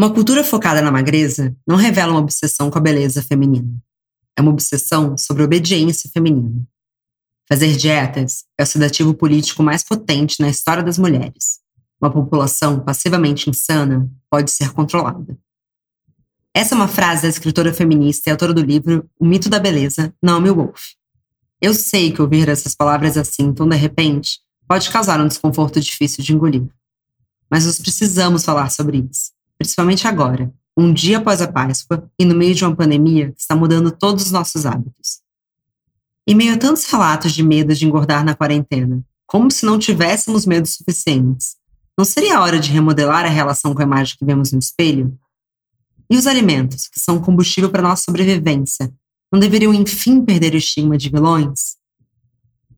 Uma cultura focada na magreza não revela uma obsessão com a beleza feminina. É uma obsessão sobre a obediência feminina. Fazer dietas é o sedativo político mais potente na história das mulheres. Uma população passivamente insana pode ser controlada. Essa é uma frase da escritora feminista e autora do livro O Mito da Beleza, Naomi Wolf. Eu sei que ouvir essas palavras assim tão de repente pode causar um desconforto difícil de engolir. Mas nós precisamos falar sobre isso principalmente agora, um dia após a Páscoa e no meio de uma pandemia que está mudando todos os nossos hábitos. Em meio a tantos relatos de medo de engordar na quarentena, como se não tivéssemos medos suficientes, não seria a hora de remodelar a relação com a imagem que vemos no espelho? E os alimentos, que são combustível para nossa sobrevivência, não deveriam enfim perder o estigma de vilões?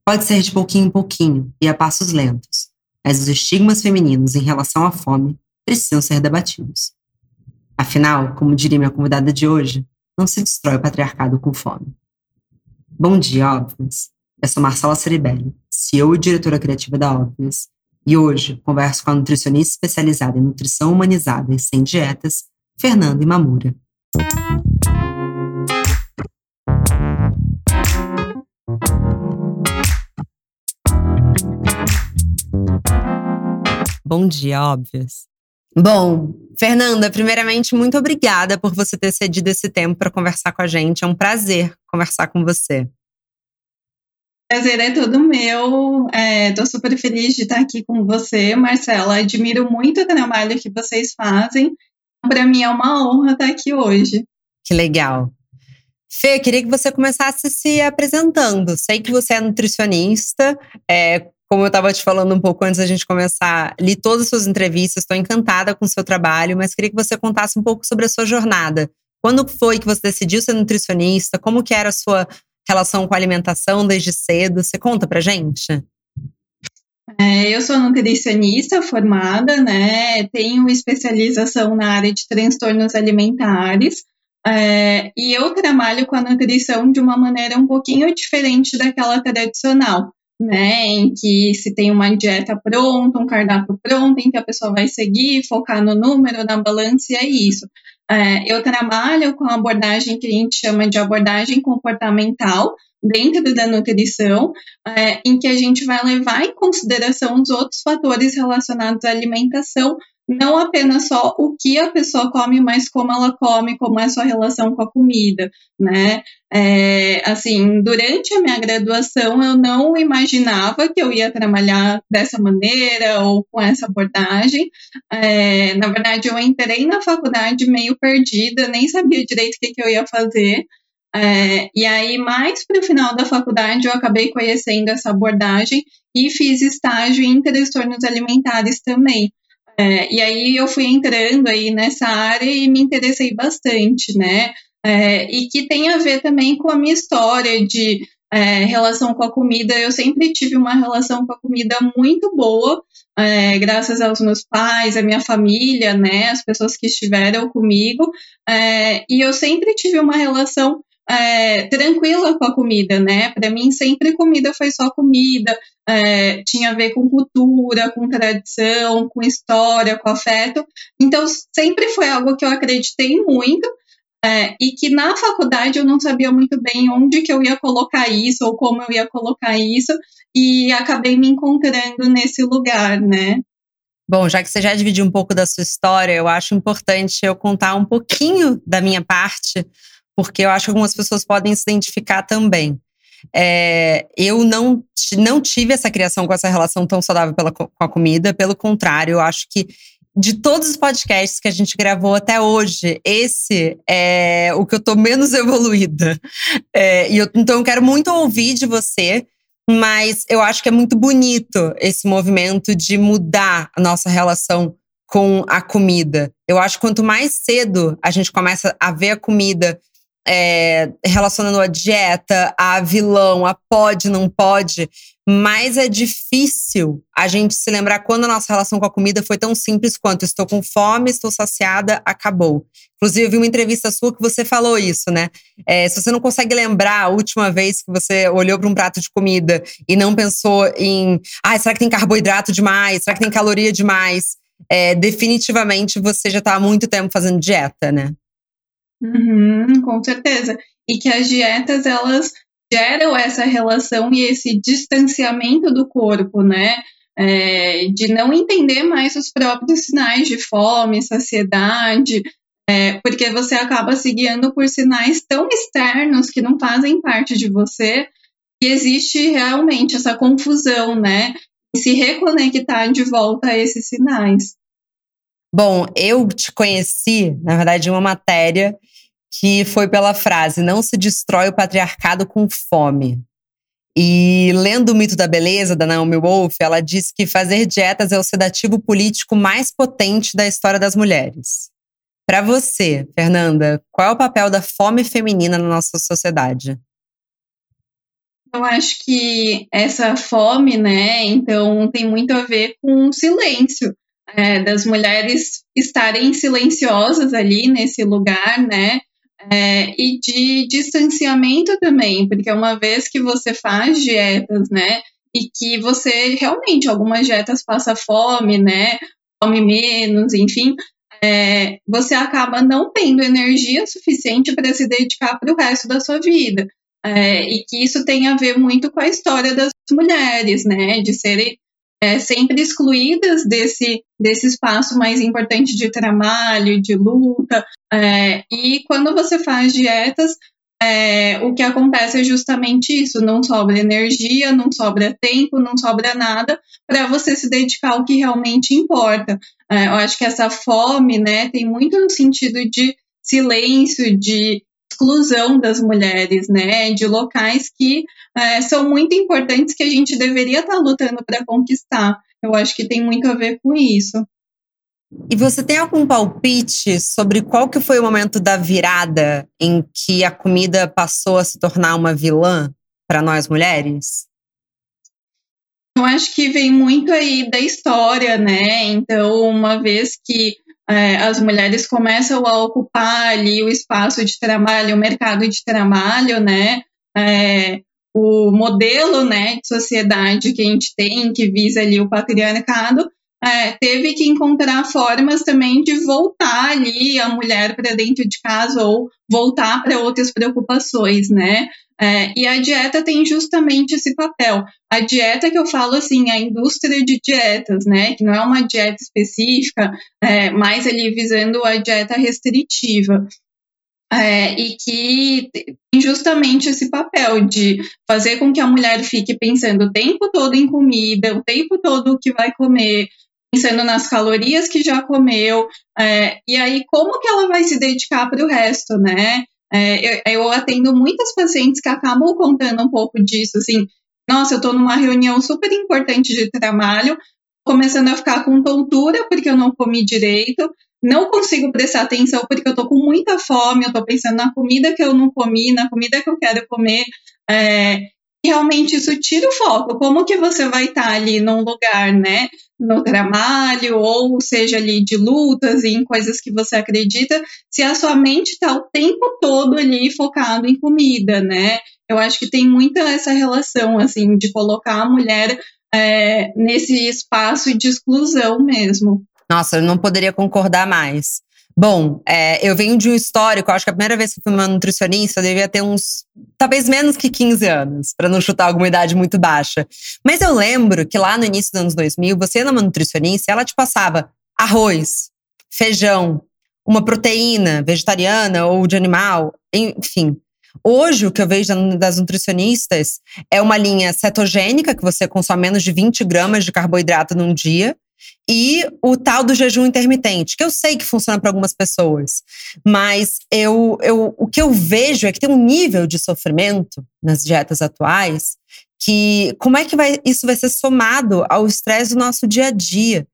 Pode ser de pouquinho em pouquinho e a passos lentos, mas os estigmas femininos em relação à fome precisam ser debatidos. Afinal, como diria minha convidada de hoje, não se destrói o patriarcado com fome. Bom dia, Óbvios. Eu sou Marcela Ceribelli, CEO e diretora criativa da Óbvios, e hoje converso com a nutricionista especializada em nutrição humanizada e sem dietas, Fernanda Imamura. Bom dia, Óbvios. Bom, Fernanda, primeiramente, muito obrigada por você ter cedido esse tempo para conversar com a gente. É um prazer conversar com você. Prazer é todo meu. Estou é, super feliz de estar aqui com você, Marcela. Admiro muito o trabalho que vocês fazem. Para mim é uma honra estar aqui hoje. Que legal. Fê, queria que você começasse se apresentando. Sei que você é nutricionista, é, como eu estava te falando um pouco antes da gente começar, li todas as suas entrevistas, estou encantada com o seu trabalho, mas queria que você contasse um pouco sobre a sua jornada. Quando foi que você decidiu ser nutricionista? Como que era a sua relação com a alimentação desde cedo? Você conta pra gente? É, eu sou nutricionista formada, né? Tenho especialização na área de transtornos alimentares. É, e eu trabalho com a nutrição de uma maneira um pouquinho diferente daquela tradicional né, em que se tem uma dieta pronta, um cardápio pronto, em que a pessoa vai seguir, focar no número, na balança, e é isso. É, eu trabalho com a abordagem que a gente chama de abordagem comportamental, dentro da nutrição, é, em que a gente vai levar em consideração os outros fatores relacionados à alimentação, não apenas só o que a pessoa come, mas como ela come, como é a sua relação com a comida, né? É, assim, durante a minha graduação, eu não imaginava que eu ia trabalhar dessa maneira ou com essa abordagem. É, na verdade, eu entrei na faculdade meio perdida, nem sabia direito o que, que eu ia fazer. É, e aí, mais para o final da faculdade, eu acabei conhecendo essa abordagem e fiz estágio em transtornos alimentares também. É, e aí eu fui entrando aí nessa área e me interessei bastante, né? É, e que tem a ver também com a minha história de é, relação com a comida. Eu sempre tive uma relação com a comida muito boa, é, graças aos meus pais, a minha família, né? As pessoas que estiveram comigo. É, e eu sempre tive uma relação é, tranquila com a comida, né? Para mim, sempre comida foi só comida, é, tinha a ver com cultura, com tradição, com história, com afeto. Então, sempre foi algo que eu acreditei muito. É, e que na faculdade eu não sabia muito bem onde que eu ia colocar isso ou como eu ia colocar isso e acabei me encontrando nesse lugar, né? Bom, já que você já dividiu um pouco da sua história, eu acho importante eu contar um pouquinho da minha parte, porque eu acho que algumas pessoas podem se identificar também. É, eu não, não tive essa criação com essa relação tão saudável pela, com a comida, pelo contrário, eu acho que de todos os podcasts que a gente gravou até hoje, esse é o que eu tô menos evoluída. É, e eu, então eu quero muito ouvir de você, mas eu acho que é muito bonito esse movimento de mudar a nossa relação com a comida. Eu acho que quanto mais cedo a gente começa a ver a comida é, relacionando a dieta, a vilão, a pode, não pode, mas é difícil a gente se lembrar quando a nossa relação com a comida foi tão simples quanto estou com fome, estou saciada, acabou. Inclusive, eu vi uma entrevista sua que você falou isso, né? É, se você não consegue lembrar a última vez que você olhou para um prato de comida e não pensou em, ah, será que tem carboidrato demais? Será que tem caloria demais? é, definitivamente você já está há muito tempo fazendo dieta, né? Uhum, com certeza. E que as dietas, elas geram essa relação e esse distanciamento do corpo, né? É, de não entender mais os próprios sinais de fome, saciedade, é, porque você acaba se guiando por sinais tão externos que não fazem parte de você, e existe realmente essa confusão, né? E se reconectar de volta a esses sinais. Bom, eu te conheci, na verdade, em uma matéria que foi pela frase: não se destrói o patriarcado com fome. E lendo o mito da beleza da Naomi Wolf, ela diz que fazer dietas é o sedativo político mais potente da história das mulheres. Para você, Fernanda, qual é o papel da fome feminina na nossa sociedade? Eu acho que essa fome, né, então tem muito a ver com o silêncio é, das mulheres estarem silenciosas ali nesse lugar, né, é, e de distanciamento também, porque uma vez que você faz dietas, né, e que você realmente, algumas dietas passa fome, né, come menos, enfim, é, você acaba não tendo energia suficiente para se dedicar para o resto da sua vida. É, e que isso tem a ver muito com a história das mulheres, né, de serem é, sempre excluídas desse, desse espaço mais importante de trabalho, de luta. É, e quando você faz dietas, é, o que acontece é justamente isso: não sobra energia, não sobra tempo, não sobra nada para você se dedicar ao que realmente importa. É, eu acho que essa fome né, tem muito no sentido de silêncio, de exclusão das mulheres, né, de locais que é, são muito importantes que a gente deveria estar tá lutando para conquistar. Eu acho que tem muito a ver com isso. E você tem algum palpite sobre qual que foi o momento da virada em que a comida passou a se tornar uma vilã para nós mulheres? Eu acho que vem muito aí da história, né? Então, uma vez que é, as mulheres começam a ocupar ali o espaço de trabalho, o mercado de trabalho, né? É, o modelo né, de sociedade que a gente tem, que visa ali o patriarcado, é, teve que encontrar formas também de voltar ali a mulher para dentro de casa ou voltar para outras preocupações, né? É, e a dieta tem justamente esse papel. A dieta que eu falo assim, a indústria de dietas, né? Que não é uma dieta específica, é, mais ali visando a dieta restritiva. É, e que tem justamente esse papel de fazer com que a mulher fique pensando o tempo todo em comida, o tempo todo o que vai comer, pensando nas calorias que já comeu, é, e aí como que ela vai se dedicar para o resto, né? É, eu, eu, atendo muitas pacientes que acabam contando um pouco disso, assim, nossa, eu estou numa reunião super importante de trabalho, começando a ficar com tontura porque eu não comi direito, não consigo prestar atenção porque eu estou com muita fome, eu estou pensando na comida que eu não comi, na comida que eu quero comer, é, realmente isso tira o foco. Como que você vai estar tá ali num lugar, né, no trabalho, ou seja ali de lutas e em coisas que você acredita, se a sua mente está o tempo todo ali focado em comida, né? Eu acho que tem muita essa relação, assim, de colocar a mulher é, nesse espaço de exclusão mesmo. Nossa, eu não poderia concordar mais. Bom, é, eu venho de um histórico, acho que a primeira vez que fui uma nutricionista eu devia ter uns, talvez menos que 15 anos, para não chutar alguma idade muito baixa. Mas eu lembro que lá no início dos anos 2000, você era uma nutricionista ela te passava arroz, feijão, uma proteína vegetariana ou de animal, enfim. Hoje, o que eu vejo das nutricionistas é uma linha cetogênica, que você consome menos de 20 gramas de carboidrato num dia, e o tal do jejum intermitente, que eu sei que funciona para algumas pessoas, mas eu, eu, o que eu vejo é que tem um nível de sofrimento nas dietas atuais que como é que vai, isso vai ser somado ao estresse do nosso dia a dia?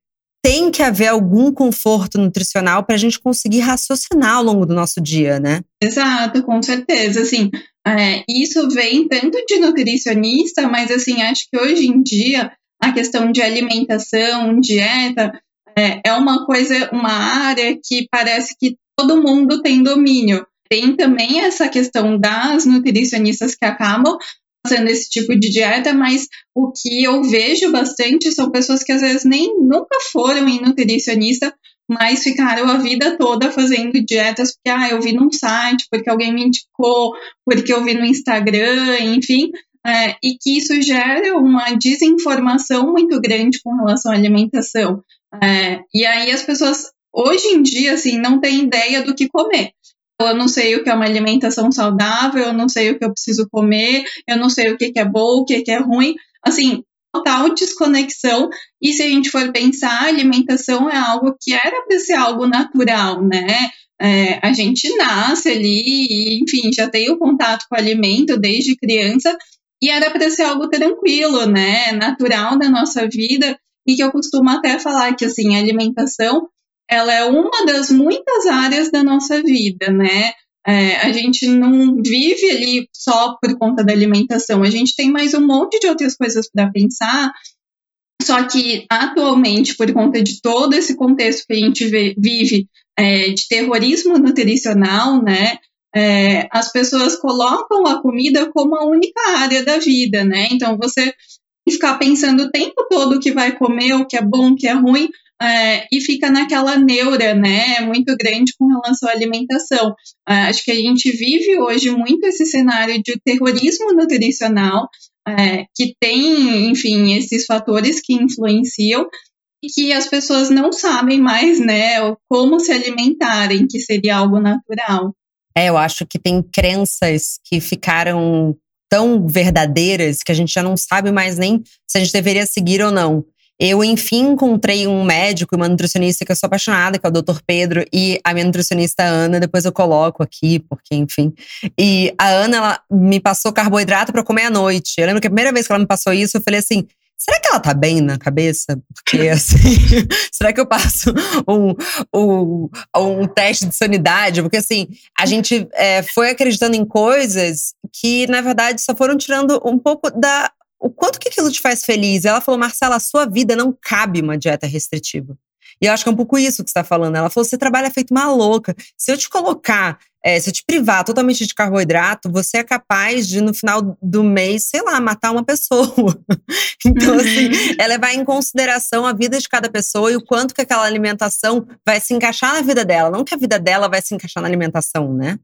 Tem que haver algum conforto nutricional para a gente conseguir raciocinar ao longo do nosso dia, né? Exato, com certeza. Assim, é, isso vem tanto de nutricionista, mas assim, acho que hoje em dia a questão de alimentação, dieta, é, é uma coisa, uma área que parece que todo mundo tem domínio. Tem também essa questão das nutricionistas que acabam fazendo esse tipo de dieta, mas o que eu vejo bastante são pessoas que às vezes nem nunca foram em nutricionista, mas ficaram a vida toda fazendo dietas porque ah, eu vi num site, porque alguém me indicou, porque eu vi no Instagram, enfim, é, e que isso gera uma desinformação muito grande com relação à alimentação. É, e aí as pessoas hoje em dia assim não têm ideia do que comer eu não sei o que é uma alimentação saudável, eu não sei o que eu preciso comer, eu não sei o que, é bom, o que, é ruim. Assim, total desconexão. E se a gente for pensar, alimentação é algo que era para ser algo natural, né? É, a gente nasce ali, e, enfim, já tem o contato com o alimento desde criança, e era para ser algo tranquilo, né? Natural da nossa vida, e que eu costumo até falar que, assim, a alimentação ela é uma das muitas áreas da nossa vida, né? É, a gente não vive ali só por conta da alimentação, a gente tem mais um monte de outras coisas para pensar. Só que atualmente, por conta de todo esse contexto que a gente vê, vive é, de terrorismo nutricional, né? É, as pessoas colocam a comida como a única área da vida, né? Então você ficar pensando o tempo todo o que vai comer, o que é bom, o que é ruim, é, e fica naquela neura, né, muito grande com relação à alimentação. É, acho que a gente vive hoje muito esse cenário de terrorismo nutricional, é, que tem, enfim, esses fatores que influenciam e que as pessoas não sabem mais, né, como se alimentarem, que seria algo natural. É, eu acho que tem crenças que ficaram tão verdadeiras que a gente já não sabe mais nem se a gente deveria seguir ou não. Eu, enfim, encontrei um médico e uma nutricionista que eu sou apaixonada, que é o Dr. Pedro, e a minha nutricionista Ana, depois eu coloco aqui, porque, enfim. E a Ana, ela me passou carboidrato para comer à noite. Eu lembro que a primeira vez que ela me passou isso, eu falei assim: será que ela tá bem na cabeça? Porque, assim, será que eu passo um, um, um teste de sanidade? Porque, assim, a gente é, foi acreditando em coisas que, na verdade, só foram tirando um pouco da o quanto que aquilo te faz feliz. Ela falou, Marcela, a sua vida não cabe uma dieta restritiva. E eu acho que é um pouco isso que você está falando. Ela falou: você trabalha feito uma louca. Se eu te colocar, é, se eu te privar totalmente de carboidrato, você é capaz de, no final do mês, sei lá, matar uma pessoa. então, assim, uhum. é levar em consideração a vida de cada pessoa e o quanto que aquela alimentação vai se encaixar na vida dela. Não que a vida dela vai se encaixar na alimentação, né?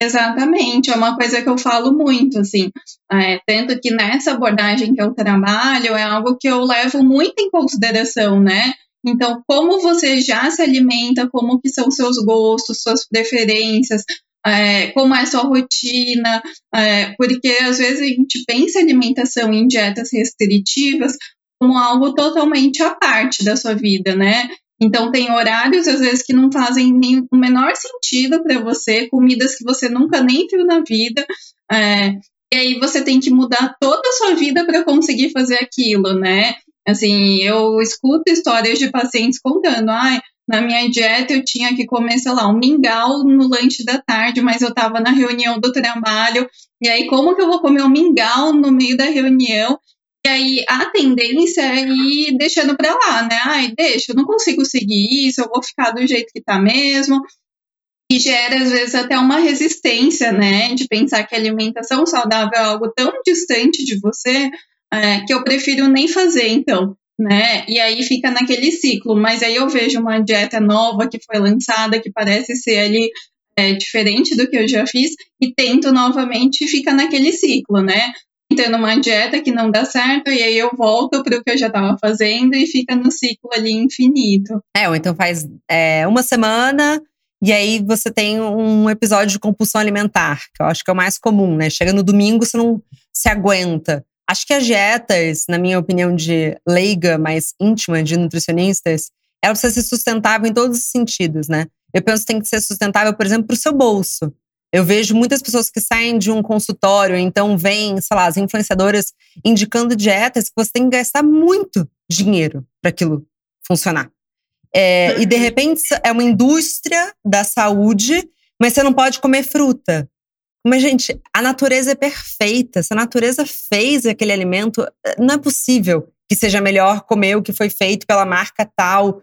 Exatamente, é uma coisa que eu falo muito, assim, é, tanto que nessa abordagem que eu trabalho é algo que eu levo muito em consideração, né? Então, como você já se alimenta, como que são seus gostos, suas preferências, é, como é sua rotina, é, porque às vezes a gente pensa alimentação em dietas restritivas como algo totalmente à parte da sua vida, né? Então, tem horários, às vezes, que não fazem nem o menor sentido para você, comidas que você nunca nem viu na vida. É, e aí você tem que mudar toda a sua vida para conseguir fazer aquilo, né? Assim, eu escuto histórias de pacientes contando, ai, na minha dieta eu tinha que comer, sei lá, um mingau no lanche da tarde, mas eu estava na reunião do trabalho, e aí como que eu vou comer um mingau no meio da reunião? E aí a tendência é ir deixando para lá, né? Ai, deixa, eu não consigo seguir isso, eu vou ficar do jeito que tá mesmo. E gera, às vezes, até uma resistência, né? De pensar que alimentação saudável é algo tão distante de você é, que eu prefiro nem fazer, então. Né? E aí fica naquele ciclo. Mas aí eu vejo uma dieta nova que foi lançada, que parece ser ali é, diferente do que eu já fiz, e tento novamente e fica naquele ciclo, né? tendo uma dieta que não dá certo, e aí eu volto para o que eu já estava fazendo e fica no ciclo ali infinito. É, ou então faz é, uma semana. E aí você tem um episódio de compulsão alimentar, que eu acho que é o mais comum, né? Chega no domingo, você não se aguenta. Acho que as dietas, na minha opinião de leiga, mais íntima, de nutricionistas, ela precisa ser sustentável em todos os sentidos, né? Eu penso que tem que ser sustentável, por exemplo, para o seu bolso. Eu vejo muitas pessoas que saem de um consultório, então vêm, sei lá, as influenciadoras indicando dietas que você tem que gastar muito dinheiro para aquilo funcionar. É, e de repente é uma indústria da saúde, mas você não pode comer fruta. Mas, gente, a natureza é perfeita. Se a natureza fez aquele alimento, não é possível que seja melhor comer o que foi feito pela marca tal.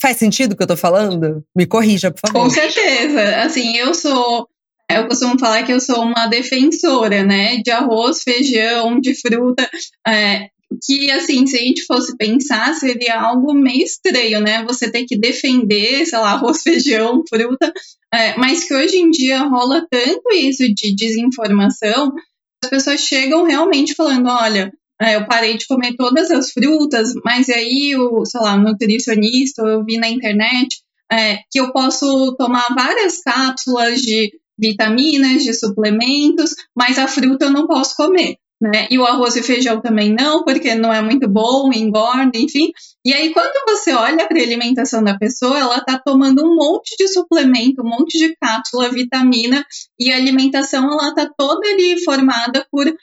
Faz sentido o que eu tô falando? Me corrija, por favor. Com certeza. Assim, eu sou Eu costumo falar que eu sou uma defensora, né, de arroz, feijão, de fruta, é, que, assim, se a gente fosse pensar, seria algo meio estranho, né? Você ter que defender, sei lá, arroz, feijão, fruta, é, mas que hoje em dia rola tanto isso de desinformação, as pessoas chegam realmente falando, olha, é, eu parei de comer todas as frutas, mas aí o, sei lá, nutricionista, eu vi na internet é, que eu posso tomar várias cápsulas de vitaminas, de suplementos, mas a fruta eu não posso comer né? E o arroz e feijão também não, porque não é muito bom, engorda, enfim. E aí, quando você olha para a alimentação da pessoa, ela está tomando um monte de suplemento, um monte de cápsula, vitamina, e a alimentação ela está toda ali formada por é,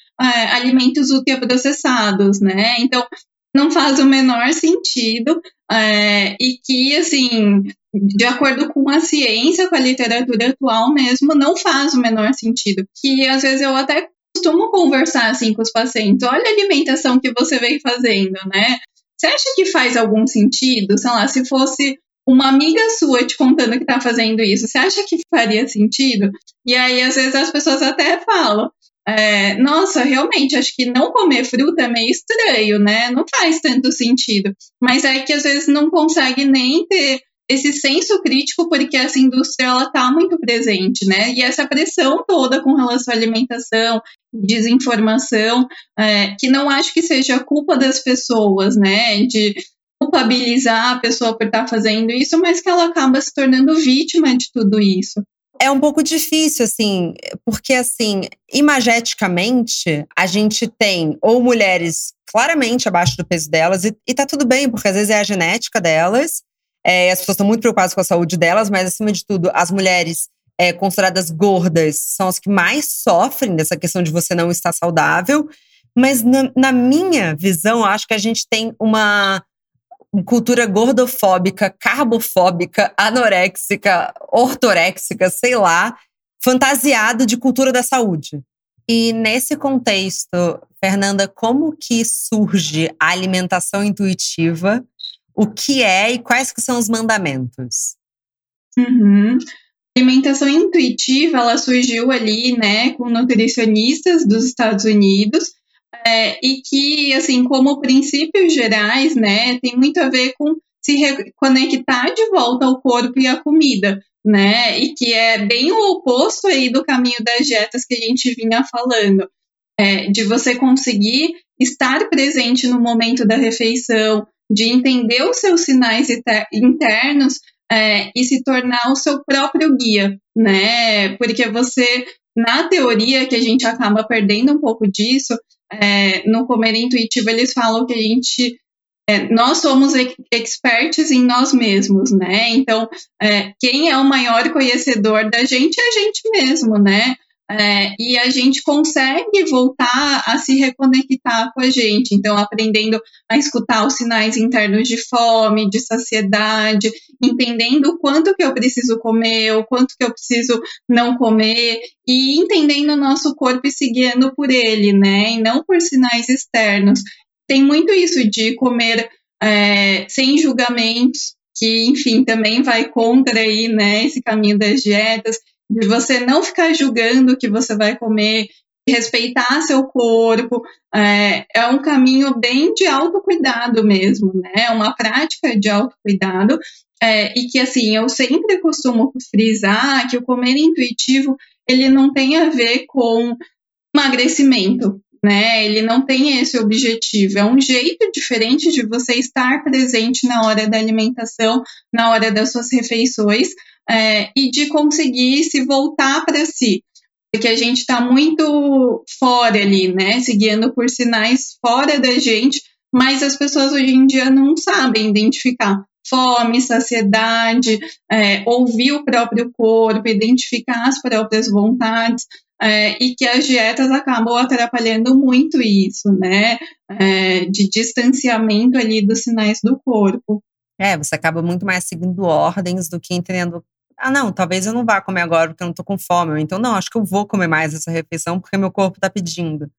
alimentos ultraprocessados, né? Então, não faz o menor sentido é, e que, assim, de acordo com a ciência, com a literatura atual mesmo, não faz o menor sentido. Que às vezes eu até costumo conversar assim com os pacientes. Olha a alimentação que você vem fazendo, né? Você acha que faz algum sentido? Sei lá, se fosse uma amiga sua te contando que tá fazendo isso, você acha que faria sentido? E aí, às vezes, as pessoas até falam. É, nossa, realmente, acho que não comer fruta é meio estranho, né? Não faz tanto sentido. Mas é que às vezes não consegue nem ter esse senso crítico porque essa indústria ela está muito presente, né? E essa pressão toda com relação à alimentação, desinformação, é, que não acho que seja culpa das pessoas, né? De culpabilizar a pessoa por estar tá fazendo isso, mas que ela acaba se tornando vítima de tudo isso. É um pouco difícil, assim, porque, assim, imageticamente, a gente tem ou mulheres claramente abaixo do peso delas, e, e tá tudo bem, porque às vezes é a genética delas, é, as pessoas estão muito preocupadas com a saúde delas, mas acima de tudo, as mulheres é, consideradas gordas são as que mais sofrem dessa questão de você não estar saudável. Mas na, na minha visão, acho que a gente tem uma cultura gordofóbica, carbofóbica, anoréxica, ortoréxica, sei lá, fantasiada de cultura da saúde. E nesse contexto, Fernanda, como que surge a alimentação intuitiva o que é e quais que são os mandamentos? Uhum. A alimentação intuitiva, ela surgiu ali, né, com nutricionistas dos Estados Unidos, é, e que, assim, como princípios gerais, né, tem muito a ver com se conectar de volta ao corpo e à comida, né, e que é bem o oposto aí do caminho das dietas que a gente vinha falando, é, de você conseguir estar presente no momento da refeição, de entender os seus sinais internos é, e se tornar o seu próprio guia, né? Porque você, na teoria, que a gente acaba perdendo um pouco disso, é, no comer intuitivo, eles falam que a gente. É, nós somos experts em nós mesmos, né? Então, é, quem é o maior conhecedor da gente é a gente mesmo, né? É, e a gente consegue voltar a se reconectar com a gente, então aprendendo a escutar os sinais internos de fome, de saciedade, entendendo o quanto que eu preciso comer, o quanto que eu preciso não comer, e entendendo o nosso corpo e seguindo por ele, né? E não por sinais externos. Tem muito isso de comer é, sem julgamentos, que, enfim, também vai contra aí, né, esse caminho das dietas de você não ficar julgando o que você vai comer, respeitar seu corpo, é, é um caminho bem de autocuidado mesmo, né? É uma prática de autocuidado é, e que, assim, eu sempre costumo frisar que o comer intuitivo, ele não tem a ver com emagrecimento, né? Ele não tem esse objetivo. É um jeito diferente de você estar presente na hora da alimentação, na hora das suas refeições, é, e de conseguir se voltar para si. Porque a gente está muito fora ali, né? Seguindo por sinais fora da gente, mas as pessoas hoje em dia não sabem identificar fome, saciedade, é, ouvir o próprio corpo, identificar as próprias vontades. É, e que as dietas acabam atrapalhando muito isso, né? É, de distanciamento ali dos sinais do corpo. É, você acaba muito mais seguindo ordens do que entendendo ah, não, talvez eu não vá comer agora porque eu não tô com fome. Então, não, acho que eu vou comer mais essa refeição porque meu corpo tá pedindo.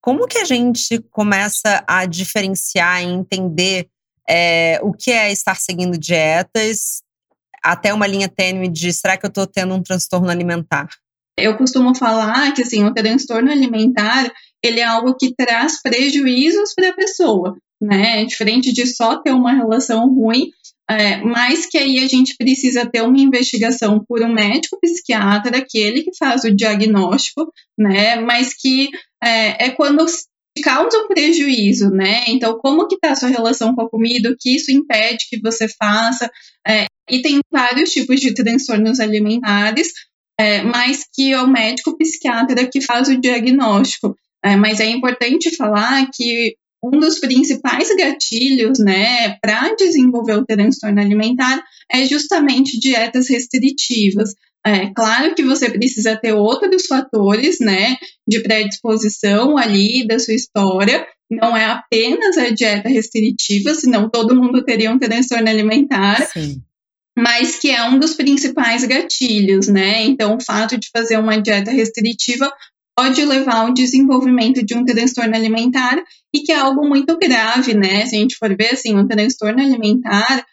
Como que a gente começa a diferenciar e entender é, o que é estar seguindo dietas até uma linha tênue de será que eu tô tendo um transtorno alimentar? Eu costumo falar que assim, o transtorno alimentar ele é algo que traz prejuízos para a pessoa, né? Diferente de só ter uma relação ruim, é, mas que aí a gente precisa ter uma investigação por um médico psiquiatra, aquele que faz o diagnóstico, né? Mas que é, é quando causa um prejuízo, né? Então, como que está a sua relação com a comida, o que isso impede que você faça? É, e tem vários tipos de transtornos alimentares, é, mas que é o médico psiquiatra que faz o diagnóstico. É, mas é importante falar que um dos principais gatilhos, né, para desenvolver o transtorno alimentar é justamente dietas restritivas. É claro que você precisa ter outros fatores, né, de predisposição ali da sua história. Não é apenas a dieta restritiva, senão todo mundo teria um transtorno alimentar. Sim. Mas que é um dos principais gatilhos, né? Então, o fato de fazer uma dieta restritiva pode levar ao desenvolvimento de um transtorno alimentar e que é algo muito grave, né? Se a gente for ver assim, um transtorno alimentar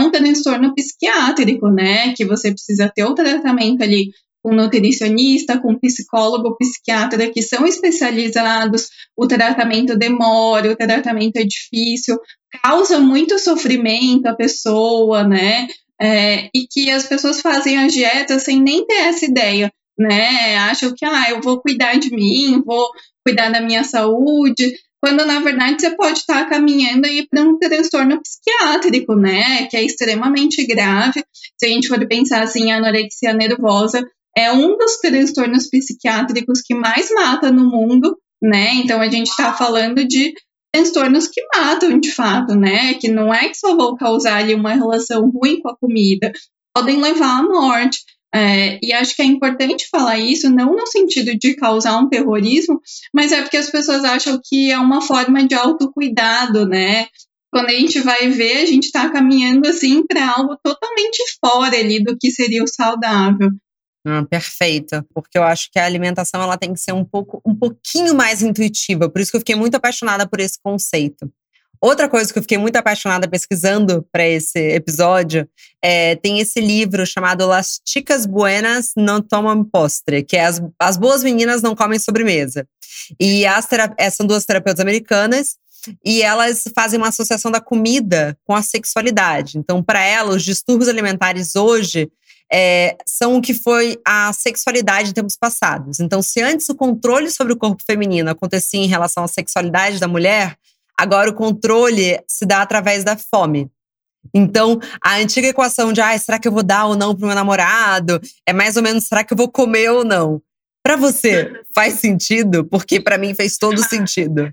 é um transtorno psiquiátrico, né? Que você precisa ter o tratamento ali com nutricionista, com psicólogo, psiquiatra, que são especializados, o tratamento demora, o tratamento é difícil, causa muito sofrimento à pessoa, né? É, e que as pessoas fazem a dieta sem nem ter essa ideia né? Acham que, ah, eu vou cuidar de mim, vou cuidar da minha saúde, quando na verdade você pode estar caminhando aí para um transtorno psiquiátrico, né? Que é extremamente grave. Se a gente for pensar assim, a anorexia nervosa é um dos transtornos psiquiátricos que mais mata no mundo, né? Então a gente está falando de transtornos que matam de fato, né? Que não é que só vão causar ali uma relação ruim com a comida, podem levar à morte. É, e acho que é importante falar isso, não no sentido de causar um terrorismo, mas é porque as pessoas acham que é uma forma de autocuidado, né? Quando a gente vai ver, a gente está caminhando assim para algo totalmente fora ali do que seria o saudável. Hum, perfeito, porque eu acho que a alimentação ela tem que ser um pouco, um pouquinho mais intuitiva. Por isso que eu fiquei muito apaixonada por esse conceito. Outra coisa que eu fiquei muito apaixonada pesquisando para esse episódio é, tem esse livro chamado Las Chicas Buenas No Tomam Postre, que é as, as Boas Meninas Não Comem Sobremesa. E é, são duas terapeutas americanas e elas fazem uma associação da comida com a sexualidade. Então, para elas, os distúrbios alimentares hoje é, são o que foi a sexualidade em tempos passados. Então, se antes o controle sobre o corpo feminino acontecia em relação à sexualidade da mulher, Agora, o controle se dá através da fome. Então, a antiga equação de ah, será que eu vou dar ou não pro meu namorado? É mais ou menos será que eu vou comer ou não? Para você, faz sentido? Porque para mim fez todo sentido.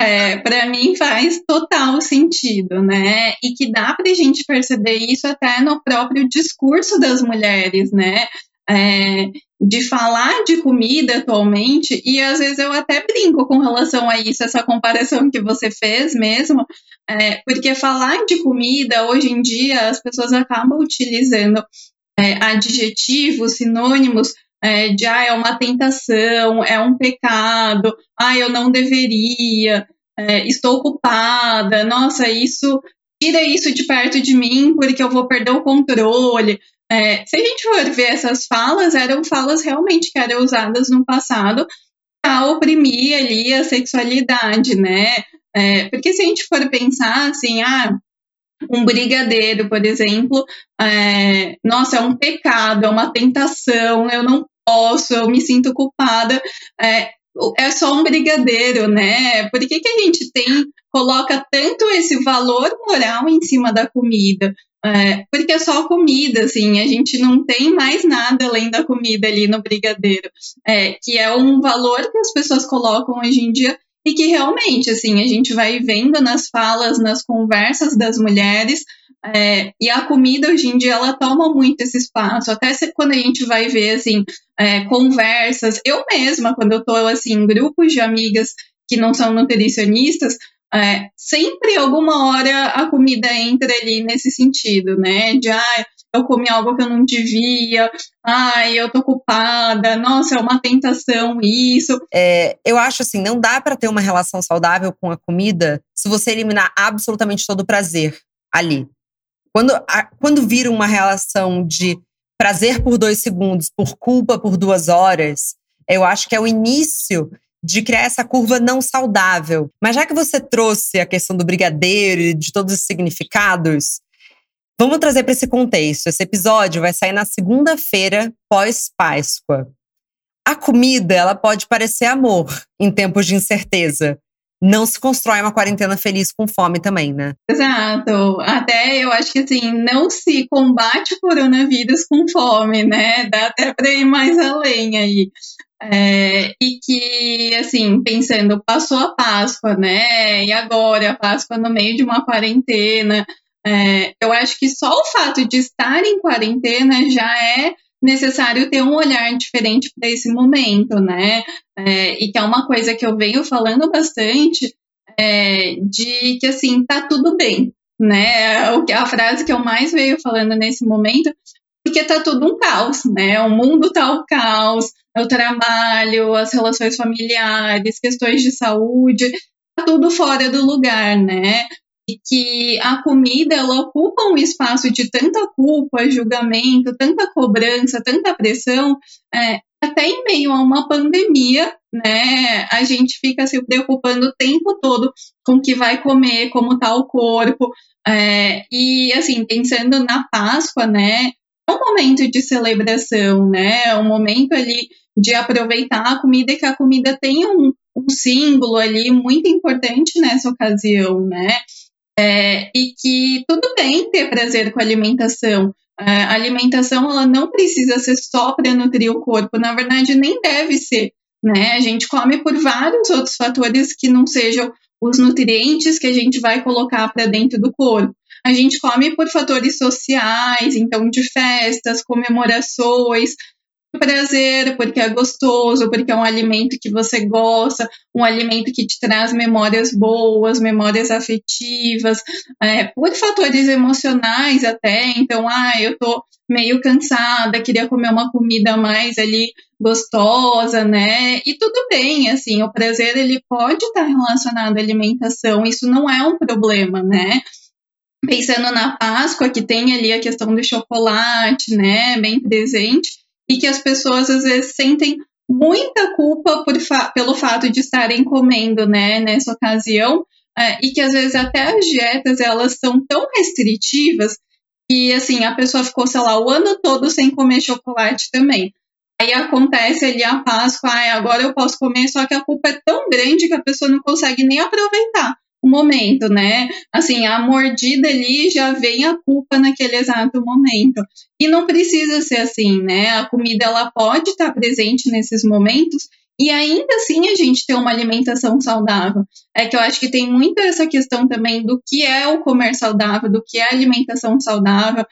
É, para mim faz total sentido, né? E que dá pra gente perceber isso até no próprio discurso das mulheres, né? É, de falar de comida atualmente, e às vezes eu até brinco com relação a isso, essa comparação que você fez mesmo, é, porque falar de comida hoje em dia as pessoas acabam utilizando é, adjetivos, sinônimos é, de ah, é uma tentação, é um pecado, ah, eu não deveria, é, estou ocupada, nossa, isso tira isso de perto de mim porque eu vou perder o controle. É, se a gente for ver essas falas, eram falas realmente que eram usadas no passado para oprimir ali a sexualidade, né? É, porque se a gente for pensar assim, ah, um brigadeiro, por exemplo, é, nossa, é um pecado, é uma tentação, eu não posso, eu me sinto culpada. É, é só um brigadeiro, né? Por que, que a gente tem, coloca tanto esse valor moral em cima da comida? É, porque é só comida, assim, a gente não tem mais nada além da comida ali no brigadeiro, é, que é um valor que as pessoas colocam hoje em dia e que realmente, assim, a gente vai vendo nas falas, nas conversas das mulheres, é, e a comida hoje em dia ela toma muito esse espaço, até se, quando a gente vai ver, assim, é, conversas, eu mesma, quando eu tô, assim, em grupos de amigas que não são nutricionistas, é, sempre alguma hora a comida entra ali nesse sentido, né? De ah, eu comi algo que eu não devia, ai, eu tô culpada, nossa, é uma tentação isso. É, eu acho assim, não dá para ter uma relação saudável com a comida se você eliminar absolutamente todo o prazer ali. Quando, a, quando vira uma relação de prazer por dois segundos, por culpa por duas horas, eu acho que é o início de criar essa curva não saudável. Mas já que você trouxe a questão do brigadeiro e de todos os significados, vamos trazer para esse contexto. Esse episódio vai sair na segunda-feira pós-Páscoa. A comida, ela pode parecer amor em tempos de incerteza. Não se constrói uma quarentena feliz com fome também, né? Exato. Até eu acho que assim, não se combate o coronavírus com fome, né? Dá até para ir mais além aí. É, e que, assim, pensando, passou a Páscoa, né? E agora, a Páscoa no meio de uma quarentena. É, eu acho que só o fato de estar em quarentena já é necessário ter um olhar diferente para esse momento, né? É, e que é uma coisa que eu venho falando bastante, é, de que, assim, tá tudo bem, né? O que A frase que eu mais veio falando nesse momento porque tá tudo um caos, né? O mundo tá um caos, o trabalho, as relações familiares, questões de saúde, tá tudo fora do lugar, né? E que a comida ela ocupa um espaço de tanta culpa, julgamento, tanta cobrança, tanta pressão, é, até em meio a uma pandemia, né, a gente fica se preocupando o tempo todo com o que vai comer, como tá o corpo, é, e assim, pensando na Páscoa, né, um momento de celebração, né? É um momento ali de aproveitar a comida que a comida tenha um, um símbolo ali muito importante nessa ocasião, né? É, e que tudo bem ter prazer com a alimentação. É, a alimentação ela não precisa ser só para nutrir o corpo, na verdade nem deve ser, né? A gente come por vários outros fatores que não sejam os nutrientes que a gente vai colocar para dentro do corpo. A gente come por fatores sociais, então de festas, comemorações, prazer, porque é gostoso, porque é um alimento que você gosta, um alimento que te traz memórias boas, memórias afetivas, é, por fatores emocionais até. Então, ah, eu tô meio cansada, queria comer uma comida mais ali gostosa, né? E tudo bem, assim, o prazer ele pode estar relacionado à alimentação, isso não é um problema, né? Pensando na Páscoa, que tem ali a questão do chocolate, né, bem presente, e que as pessoas às vezes sentem muita culpa fa pelo fato de estarem comendo, né, nessa ocasião, é, e que às vezes até as dietas elas são tão restritivas que assim a pessoa ficou, sei lá, o ano todo sem comer chocolate também. Aí acontece ali a Páscoa, ah, agora eu posso comer, só que a culpa é tão grande que a pessoa não consegue nem aproveitar momento, né? Assim, a mordida ali já vem a culpa naquele exato momento. E não precisa ser assim, né? A comida ela pode estar presente nesses momentos e ainda assim a gente ter uma alimentação saudável. É que eu acho que tem muito essa questão também do que é o comer saudável, do que é alimentação saudável.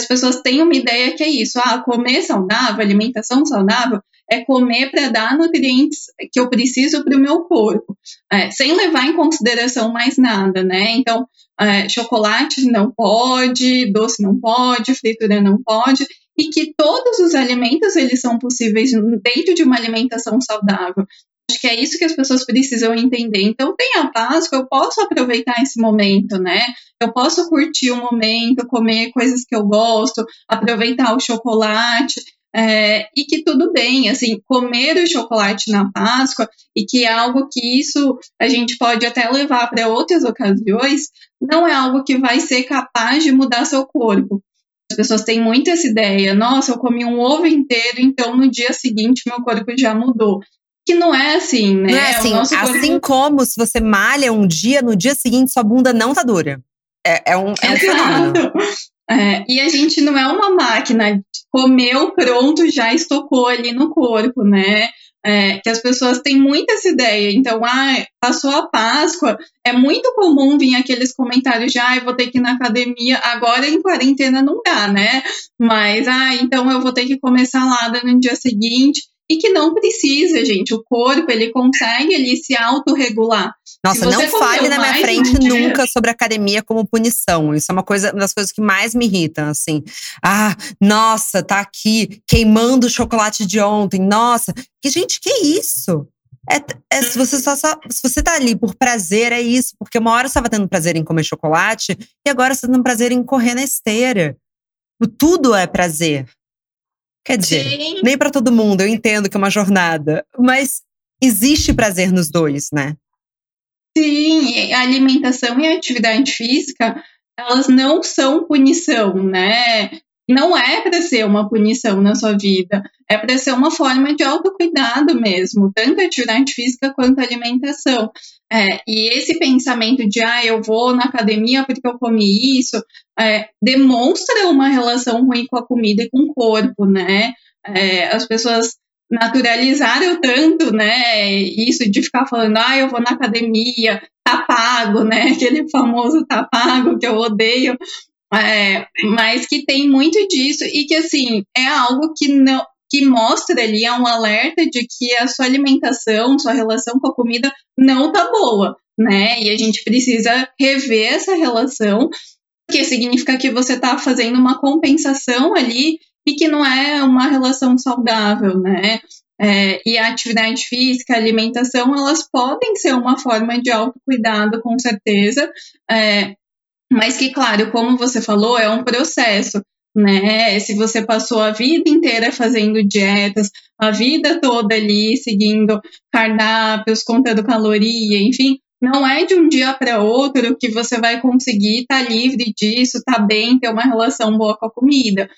As pessoas têm uma ideia que é isso, ah, comer saudável, alimentação saudável, é comer para dar nutrientes que eu preciso para o meu corpo, é, sem levar em consideração mais nada, né? Então, é, chocolate não pode, doce não pode, fritura não pode, e que todos os alimentos eles são possíveis dentro de uma alimentação saudável. Acho que é isso que as pessoas precisam entender. Então, tem a Páscoa, eu posso aproveitar esse momento, né? Eu posso curtir o momento, comer coisas que eu gosto, aproveitar o chocolate. É, e que tudo bem, assim, comer o chocolate na Páscoa e que é algo que isso a gente pode até levar para outras ocasiões, não é algo que vai ser capaz de mudar seu corpo. As pessoas têm muito essa ideia, nossa, eu comi um ovo inteiro, então no dia seguinte meu corpo já mudou. Que não é assim, né? Não é assim, assim corpo... como se você malha um dia, no dia seguinte sua bunda não tá dura. É, é um, é um fenômeno. É, e a gente não é uma máquina, comeu, pronto, já estocou ali no corpo, né? É, que as pessoas têm muita essa ideia. Então, ah, passou a Páscoa, é muito comum vir aqueles comentários de, ah, eu vou ter que ir na academia, agora em quarentena não dá, né? Mas, ah, então eu vou ter que comer salada no dia seguinte e que não precisa, gente. O corpo, ele consegue ali se autorregular. Nossa, não fale na minha frente nunca sobre academia como punição. Isso é uma coisa uma das coisas que mais me irritam, assim. Ah, nossa, tá aqui queimando o chocolate de ontem. Nossa, que gente, que isso? É, é, se, você só, só, se você tá ali por prazer, é isso. Porque uma hora você estava tendo prazer em comer chocolate e agora você tá tendo prazer em correr na esteira. Tudo é prazer. Quer dizer, Sim. nem para todo mundo, eu entendo que é uma jornada, mas existe prazer nos dois, né? Sim, a alimentação e a atividade física, elas não são punição, né? Não é para ser uma punição na sua vida, é para ser uma forma de autocuidado mesmo, tanto a atividade física quanto a alimentação. É, e esse pensamento de, ah, eu vou na academia porque eu comi isso, é, demonstra uma relação ruim com a comida e com o corpo, né? É, as pessoas naturalizaram tanto, né, isso de ficar falando, ah, eu vou na academia, tá pago, né, aquele famoso tá pago que eu odeio, é, mas que tem muito disso e que, assim, é algo que não, que mostra ali, é um alerta de que a sua alimentação, sua relação com a comida não tá boa, né? E a gente precisa rever essa relação, porque significa que você tá fazendo uma compensação ali e que não é uma relação saudável, né? É, e a atividade física, a alimentação, elas podem ser uma forma de autocuidado, com certeza, é, mas que, claro, como você falou, é um processo né? Se você passou a vida inteira fazendo dietas, a vida toda ali seguindo cardápios, contando caloria, enfim, não é de um dia para outro que você vai conseguir estar tá livre disso, estar tá bem, ter uma relação boa com a comida.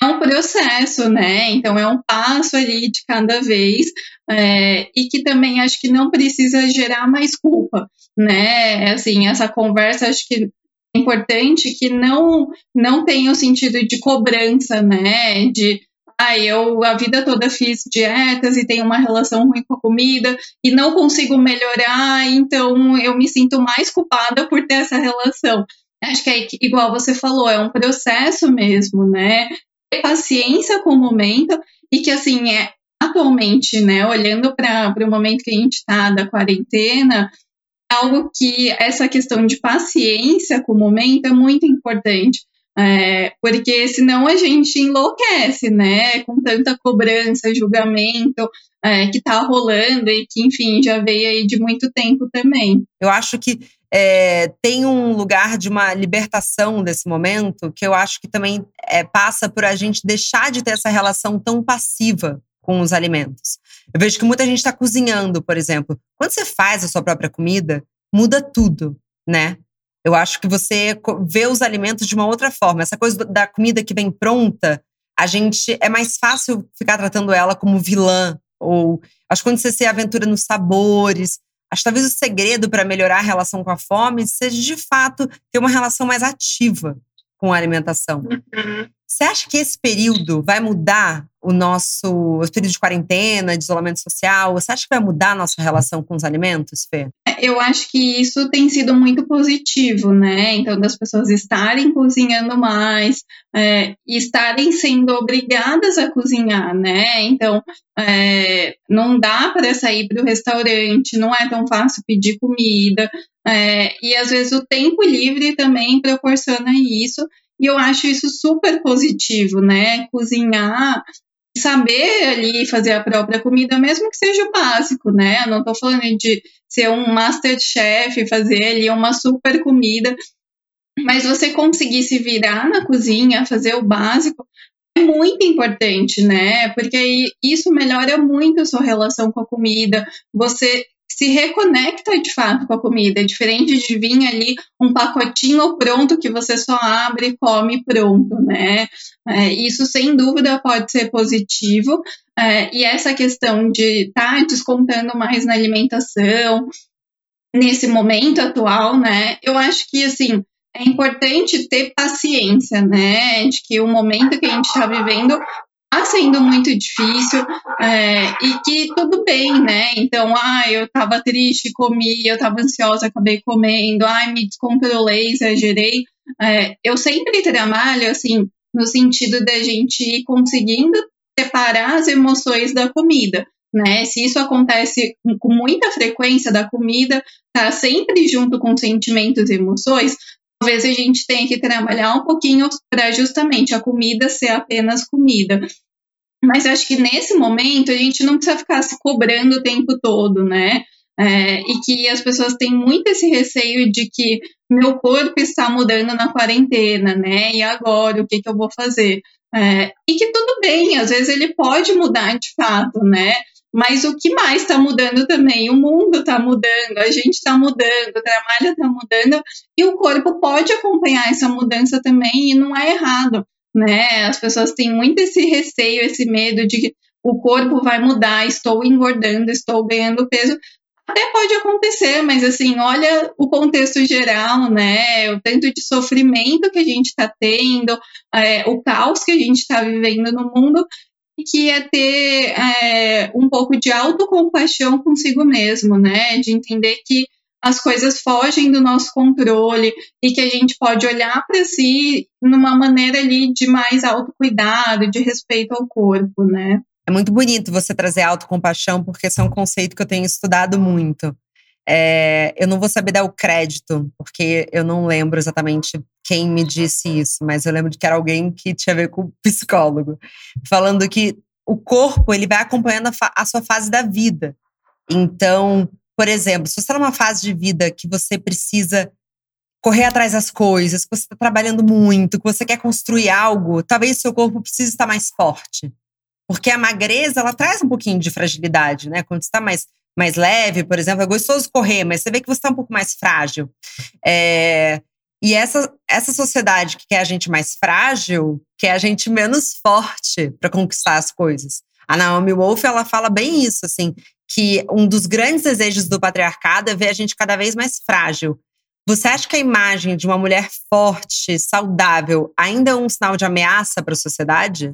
É um processo, né? Então é um passo ali de cada vez é, e que também acho que não precisa gerar mais culpa, né? Assim, essa conversa acho que importante que não não tenha o sentido de cobrança, né? De ah, eu a vida toda fiz dietas e tenho uma relação ruim com a comida e não consigo melhorar, então eu me sinto mais culpada por ter essa relação. Acho que é igual você falou, é um processo mesmo, né? Paciência com o momento e que assim é atualmente, né? Olhando para o momento que a gente está da quarentena, algo que essa questão de paciência com o momento é muito importante. É, porque senão a gente enlouquece, né? Com tanta cobrança, julgamento é, que tá rolando e que, enfim, já veio aí de muito tempo também. Eu acho que é, tem um lugar de uma libertação desse momento que eu acho que também é, passa por a gente deixar de ter essa relação tão passiva com os alimentos. Eu vejo que muita gente está cozinhando, por exemplo. Quando você faz a sua própria comida, muda tudo, né? Eu acho que você vê os alimentos de uma outra forma. Essa coisa da comida que vem pronta, a gente é mais fácil ficar tratando ela como vilã ou acho que quando você se aventura nos sabores, acho que talvez o segredo para melhorar a relação com a fome seja de fato ter uma relação mais ativa com a alimentação. Uhum. Você acha que esse período vai mudar o nosso esse período de quarentena, de isolamento social? Você acha que vai mudar a nossa relação com os alimentos, Fê? Eu acho que isso tem sido muito positivo, né? Então, das pessoas estarem cozinhando mais, é, estarem sendo obrigadas a cozinhar, né? Então, é, não dá para sair para o restaurante, não é tão fácil pedir comida, é, e às vezes o tempo livre também proporciona isso. E eu acho isso super positivo, né? Cozinhar, saber ali fazer a própria comida, mesmo que seja o básico, né? Eu não estou falando de ser um master chef, fazer ali uma super comida, mas você conseguir se virar na cozinha, fazer o básico, é muito importante, né? Porque isso melhora muito a sua relação com a comida. Você se reconecta de fato com a comida, é diferente de vir ali um pacotinho pronto que você só abre e come pronto, né? É, isso sem dúvida pode ser positivo, é, e essa questão de estar tá descontando mais na alimentação, nesse momento atual, né? Eu acho que assim é importante ter paciência, né? De que o momento que a gente está vivendo está sendo muito difícil é, e que tudo bem, né? Então, ah, eu estava triste, comi, eu estava ansiosa, acabei comendo, ai, me descontrolei, exagerei. É, eu sempre trabalho, assim, no sentido da gente ir conseguindo separar as emoções da comida. Né? Se isso acontece com muita frequência da comida, tá sempre junto com sentimentos e emoções, talvez a gente tenha que trabalhar um pouquinho para justamente a comida ser apenas comida. Mas acho que nesse momento a gente não precisa ficar se cobrando o tempo todo, né? É, e que as pessoas têm muito esse receio de que meu corpo está mudando na quarentena, né? E agora, o que, que eu vou fazer? É, e que tudo bem, às vezes ele pode mudar de fato, né? Mas o que mais está mudando também? O mundo está mudando, a gente está mudando, o trabalho está mudando, e o corpo pode acompanhar essa mudança também, e não é errado, né? As pessoas têm muito esse receio, esse medo de que o corpo vai mudar, estou engordando, estou ganhando peso. Até pode acontecer, mas assim, olha o contexto geral, né? O tanto de sofrimento que a gente está tendo, é, o caos que a gente está vivendo no mundo, que é ter é, um pouco de autocompaixão consigo mesmo, né? De entender que as coisas fogem do nosso controle e que a gente pode olhar para si numa maneira ali de mais autocuidado, de respeito ao corpo, né? É muito bonito você trazer autocompaixão, porque esse é um conceito que eu tenho estudado muito. É, eu não vou saber dar o crédito, porque eu não lembro exatamente quem me disse isso, mas eu lembro de que era alguém que tinha a ver com psicólogo, falando que o corpo ele vai acompanhando a, a sua fase da vida. Então, por exemplo, se você está numa fase de vida que você precisa correr atrás das coisas, que você está trabalhando muito, que você quer construir algo, talvez seu corpo precise estar mais forte. Porque a magreza, ela traz um pouquinho de fragilidade, né? Quando está mais, mais leve, por exemplo, é gostoso correr, mas você vê que você está um pouco mais frágil. É, e essa, essa sociedade que quer a gente mais frágil, quer a gente menos forte para conquistar as coisas. A Naomi Wolf, ela fala bem isso, assim, que um dos grandes desejos do patriarcado é ver a gente cada vez mais frágil. Você acha que a imagem de uma mulher forte, saudável, ainda é um sinal de ameaça para a sociedade?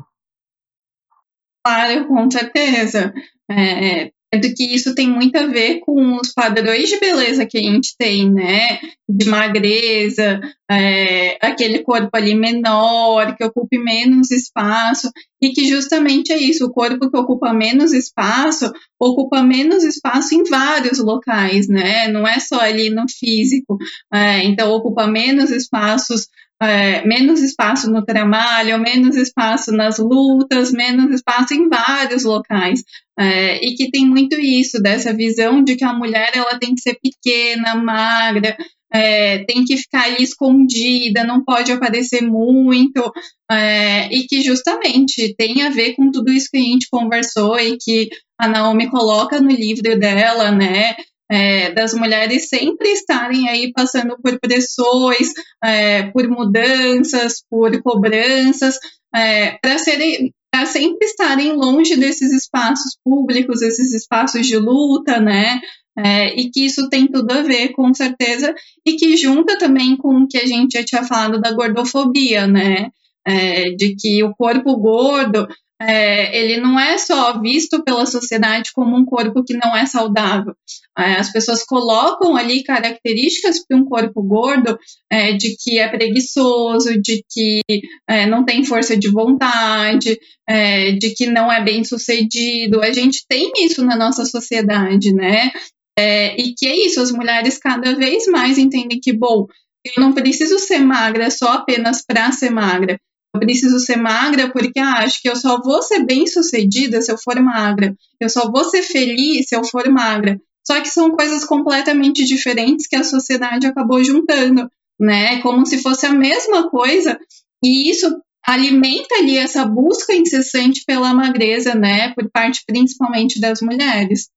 Claro, com certeza. É, é do que isso tem muito a ver com os padrões de beleza que a gente tem, né? De magreza, é, aquele corpo ali menor, que ocupe menos espaço, e que justamente é isso, o corpo que ocupa menos espaço, ocupa menos espaço em vários locais, né? Não é só ali no físico. É, então, ocupa menos espaços é, menos espaço no trabalho, menos espaço nas lutas, menos espaço em vários locais. É, e que tem muito isso, dessa visão de que a mulher ela tem que ser pequena, magra, é, tem que ficar ali escondida, não pode aparecer muito, é, e que justamente tem a ver com tudo isso que a gente conversou e que a Naomi coloca no livro dela, né? É, das mulheres sempre estarem aí passando por pressões, é, por mudanças, por cobranças, é, para serem para sempre estarem longe desses espaços públicos, esses espaços de luta, né? É, e que isso tem tudo a ver, com certeza, e que junta também com o que a gente já tinha falado da gordofobia, né? É, de que o corpo gordo é, ele não é só visto pela sociedade como um corpo que não é saudável. É, as pessoas colocam ali características para um corpo gordo é, de que é preguiçoso, de que é, não tem força de vontade, é, de que não é bem sucedido. A gente tem isso na nossa sociedade, né? É, e que é isso, as mulheres cada vez mais entendem que, bom, eu não preciso ser magra só apenas para ser magra preciso ser magra porque ah, acho que eu só vou ser bem sucedida se eu for magra. Eu só vou ser feliz se eu for magra. Só que são coisas completamente diferentes que a sociedade acabou juntando, né? Como se fosse a mesma coisa. E isso alimenta ali essa busca incessante pela magreza, né? Por parte principalmente das mulheres.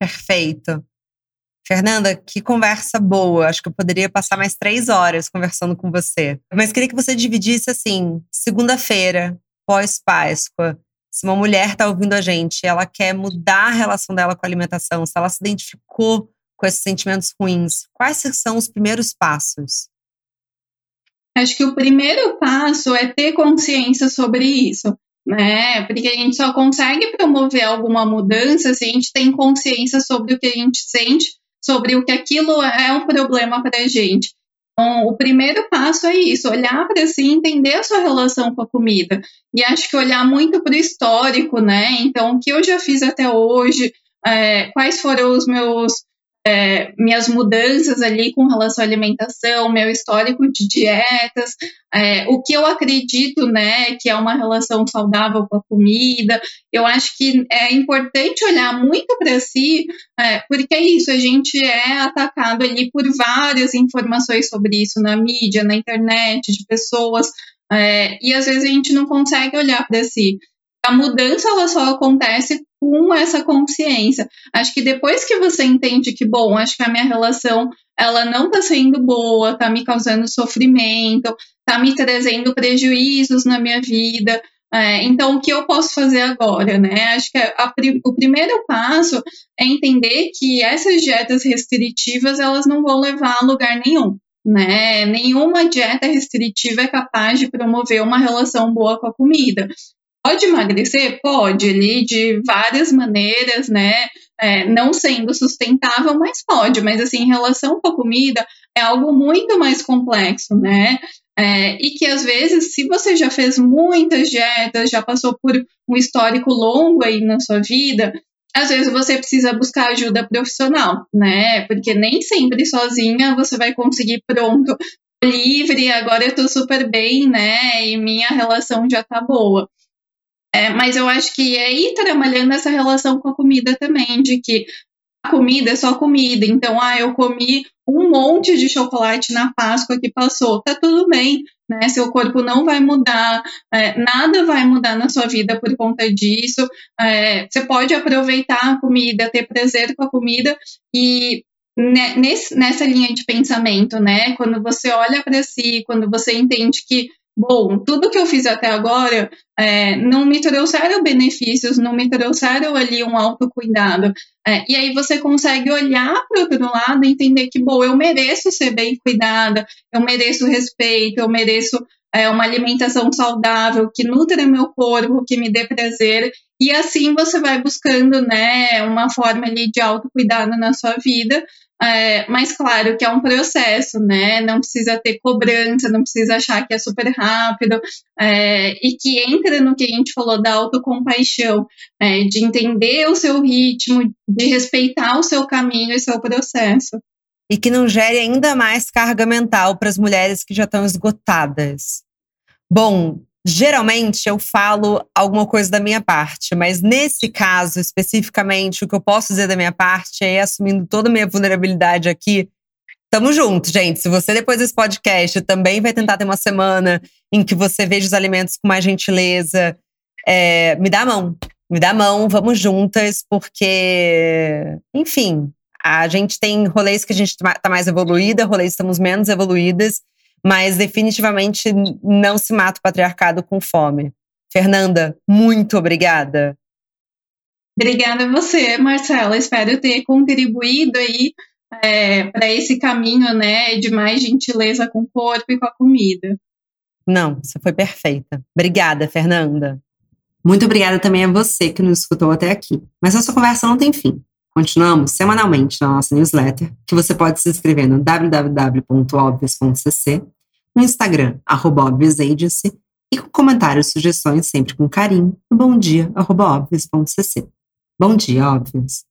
Perfeito. Fernanda, que conversa boa. Acho que eu poderia passar mais três horas conversando com você. Mas queria que você dividisse assim: segunda-feira, pós-Páscoa, se uma mulher está ouvindo a gente, ela quer mudar a relação dela com a alimentação, se ela se identificou com esses sentimentos ruins, quais são os primeiros passos? Acho que o primeiro passo é ter consciência sobre isso, né? Porque a gente só consegue promover alguma mudança se a gente tem consciência sobre o que a gente sente sobre o que aquilo é um problema para a gente. Então, o primeiro passo é isso, olhar para si, entender a sua relação com a comida. E acho que olhar muito para o histórico, né? Então, o que eu já fiz até hoje, é, quais foram os meus é, minhas mudanças ali com relação à alimentação, meu histórico de dietas, é, o que eu acredito, né, que é uma relação saudável com a comida. Eu acho que é importante olhar muito para si, é, porque é isso, a gente é atacado ali por várias informações sobre isso na mídia, na internet, de pessoas É, e às vezes a gente não consegue olhar para si. A mudança ela só acontece com essa consciência. Acho que depois que você entende que, bom, acho que a minha relação ela não está sendo boa, está me causando sofrimento, está me trazendo prejuízos na minha vida. É, então, o que eu posso fazer agora, né? Acho que a, o primeiro passo é entender que essas dietas restritivas elas não vão levar a lugar nenhum. Né? Nenhuma dieta restritiva é capaz de promover uma relação boa com a comida. Pode emagrecer? Pode, ali de várias maneiras, né? É, não sendo sustentável, mas pode. Mas, assim, em relação com a comida, é algo muito mais complexo, né? É, e que, às vezes, se você já fez muitas dietas, já passou por um histórico longo aí na sua vida, às vezes você precisa buscar ajuda profissional, né? Porque nem sempre sozinha você vai conseguir, pronto, livre, agora eu tô super bem, né? E minha relação já tá boa. É, mas eu acho que é ir trabalhando essa relação com a comida também, de que a comida é só comida. Então, ah, eu comi um monte de chocolate na Páscoa que passou. Tá tudo bem, né? Seu corpo não vai mudar, é, nada vai mudar na sua vida por conta disso. É, você pode aproveitar a comida, ter prazer com a comida e nesse, nessa linha de pensamento, né? Quando você olha para si, quando você entende que bom, tudo que eu fiz até agora é, não me trouxeram benefícios, não me trouxeram ali um autocuidado. É, e aí você consegue olhar para o outro lado e entender que, bom, eu mereço ser bem cuidada, eu mereço respeito, eu mereço é, uma alimentação saudável, que nutra meu corpo, que me dê prazer. E assim você vai buscando, né, uma forma ali de autocuidado na sua vida, é, mas claro que é um processo, né? Não precisa ter cobrança, não precisa achar que é super rápido, é, e que entra no que a gente falou da autocompaixão, é, de entender o seu ritmo, de respeitar o seu caminho e seu processo. E que não gere ainda mais carga mental para as mulheres que já estão esgotadas. Bom, Geralmente eu falo alguma coisa da minha parte, mas nesse caso especificamente, o que eu posso dizer da minha parte é assumindo toda a minha vulnerabilidade aqui. Tamo junto, gente. Se você depois desse podcast também vai tentar ter uma semana em que você veja os alimentos com mais gentileza, é, me dá a mão. Me dá a mão, vamos juntas, porque, enfim, a gente tem rolês que a gente tá mais evoluída, rolês estamos menos evoluídas. Mas definitivamente não se mata o patriarcado com fome. Fernanda, muito obrigada. Obrigada a você, Marcela. Espero ter contribuído aí é, para esse caminho, né, de mais gentileza com o corpo e com a comida. Não, você foi perfeita. Obrigada, Fernanda. Muito obrigada também a você que nos escutou até aqui. Mas essa conversa não tem fim. Continuamos semanalmente na nossa newsletter, que você pode se inscrever no www.obvious.cc no Instagram, arroba Agency, e com comentários e sugestões sempre com carinho no bomdia.obvious.cc. Bom dia, óbvios!